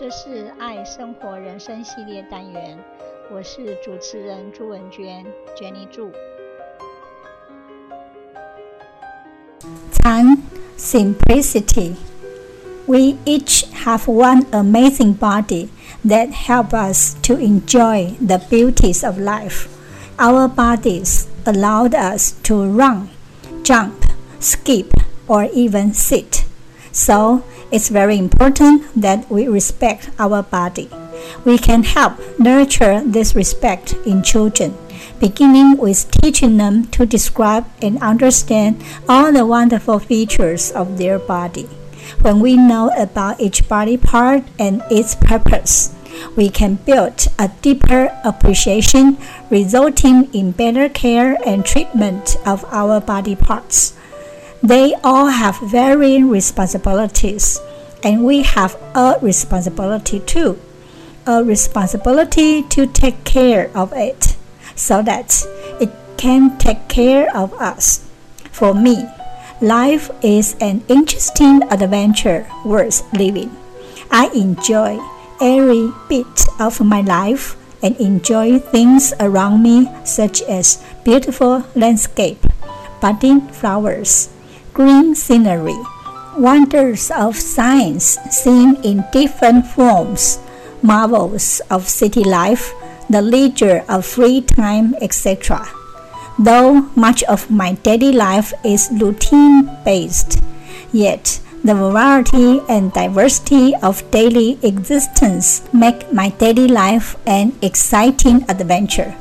这是爱生活人生系列单元，我是主持人朱文娟，Jenny 祝。Time simplicity. We each have one amazing body that help us to enjoy the beauties of life. Our bodies allowed us to run, jump, skip, or even sit. So it's very important that we respect our body. We can help nurture this respect in children, beginning with teaching them to describe and understand all the wonderful features of their body. When we know about each body part and its purpose, we can build a deeper appreciation, resulting in better care and treatment of our body parts. They all have varying responsibilities, and we have a responsibility too a responsibility to take care of it so that it can take care of us. For me, life is an interesting adventure worth living. I enjoy every bit of my life and enjoy things around me such as beautiful landscape, budding flowers, green scenery, wonders of science seen in different forms, marvels of city life, the leisure of free time, etc. Though much of my daily life is routine based, yet the variety and diversity of daily existence make my daily life an exciting adventure.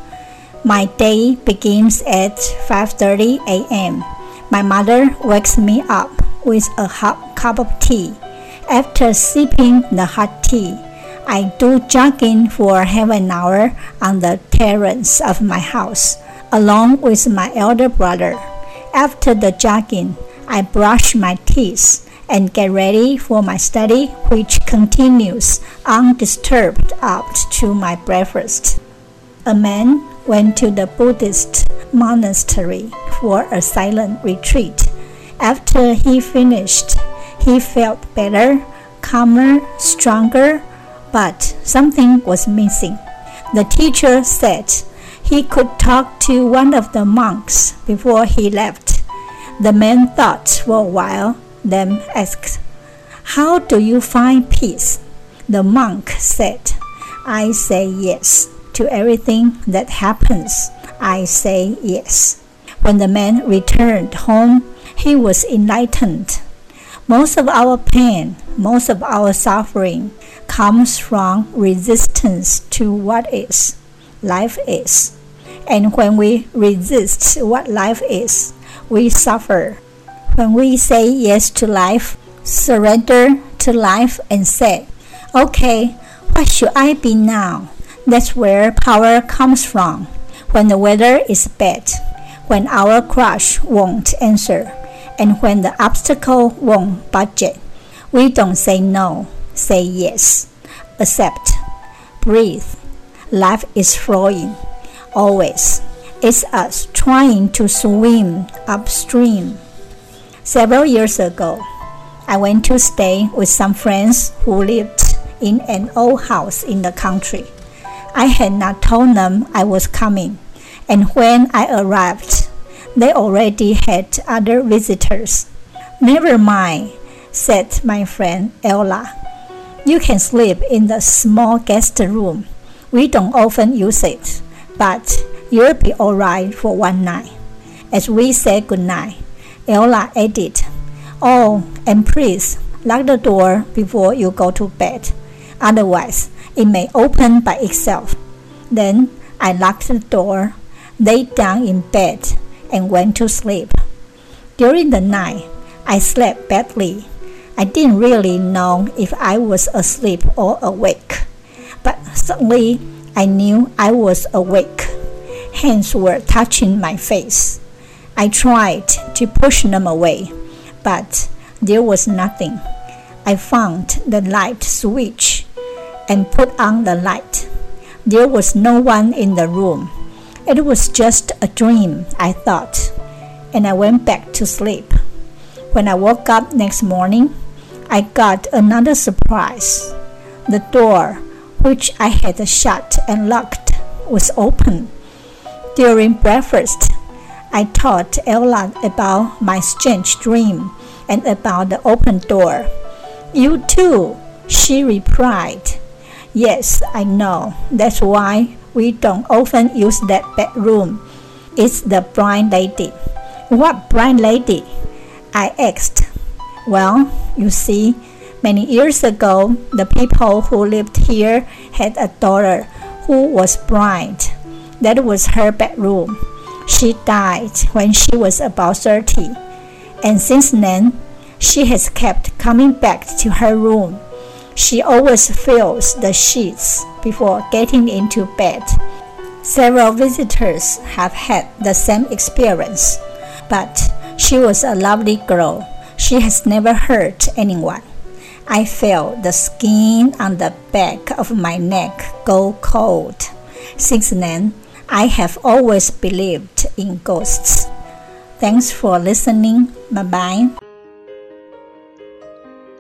My day begins at 5:30 a.m. My mother wakes me up with a hot cup of tea. After sipping the hot tea, I do jogging for half an hour on the terrace of my house, along with my elder brother. After the jogging, I brush my teeth and get ready for my study, which continues undisturbed up to my breakfast. A man went to the Buddhist monastery for a silent retreat. After he finished, he felt better, calmer, stronger, but something was missing. The teacher said he could talk to one of the monks before he left. The man thought for a while, then asked, How do you find peace? The monk said, I say yes to everything that happens. I say yes. When the man returned home, he was enlightened. Most of our pain, most of our suffering comes from resistance to what is, life is. And when we resist what life is, we suffer. When we say yes to life, surrender to life, and say, Okay, what should I be now? That's where power comes from. When the weather is bad, when our crush won't answer, and when the obstacle won't budget, we don't say no, say yes. Accept, breathe. Life is flowing, always. It's us trying to swim upstream. Several years ago, I went to stay with some friends who lived in an old house in the country. I had not told them I was coming, and when I arrived, they already had other visitors. Never mind, said my friend Ella. You can sleep in the small guest room. We don't often use it, but you'll be all right for one night. As we said goodnight, Ella added, Oh, and please lock the door before you go to bed. Otherwise, it may open by itself. Then I locked the door, lay down in bed, and went to sleep. During the night, I slept badly. I didn't really know if I was asleep or awake, but suddenly I knew I was awake. Hands were touching my face. I tried to push them away, but there was nothing. I found the light switch and put on the light. There was no one in the room. It was just a dream, I thought, and I went back to sleep. When I woke up next morning, I got another surprise. The door, which I had shut and locked, was open. During breakfast, I told Ella about my strange dream and about the open door. You too, she replied. Yes, I know. That's why we don't often use that bedroom. It's the blind lady. What blind lady? I asked. Well, you see, many years ago, the people who lived here had a daughter who was blind. That was her bedroom. She died when she was about 30, and since then, she has kept coming back to her room. She always feels the sheets before getting into bed. Several visitors have had the same experience, but she was a lovely girl. She has never hurt anyone. I felt the skin on the back of my neck go cold. Since then, I have always believed in ghosts. Thanks for listening. Bye bye.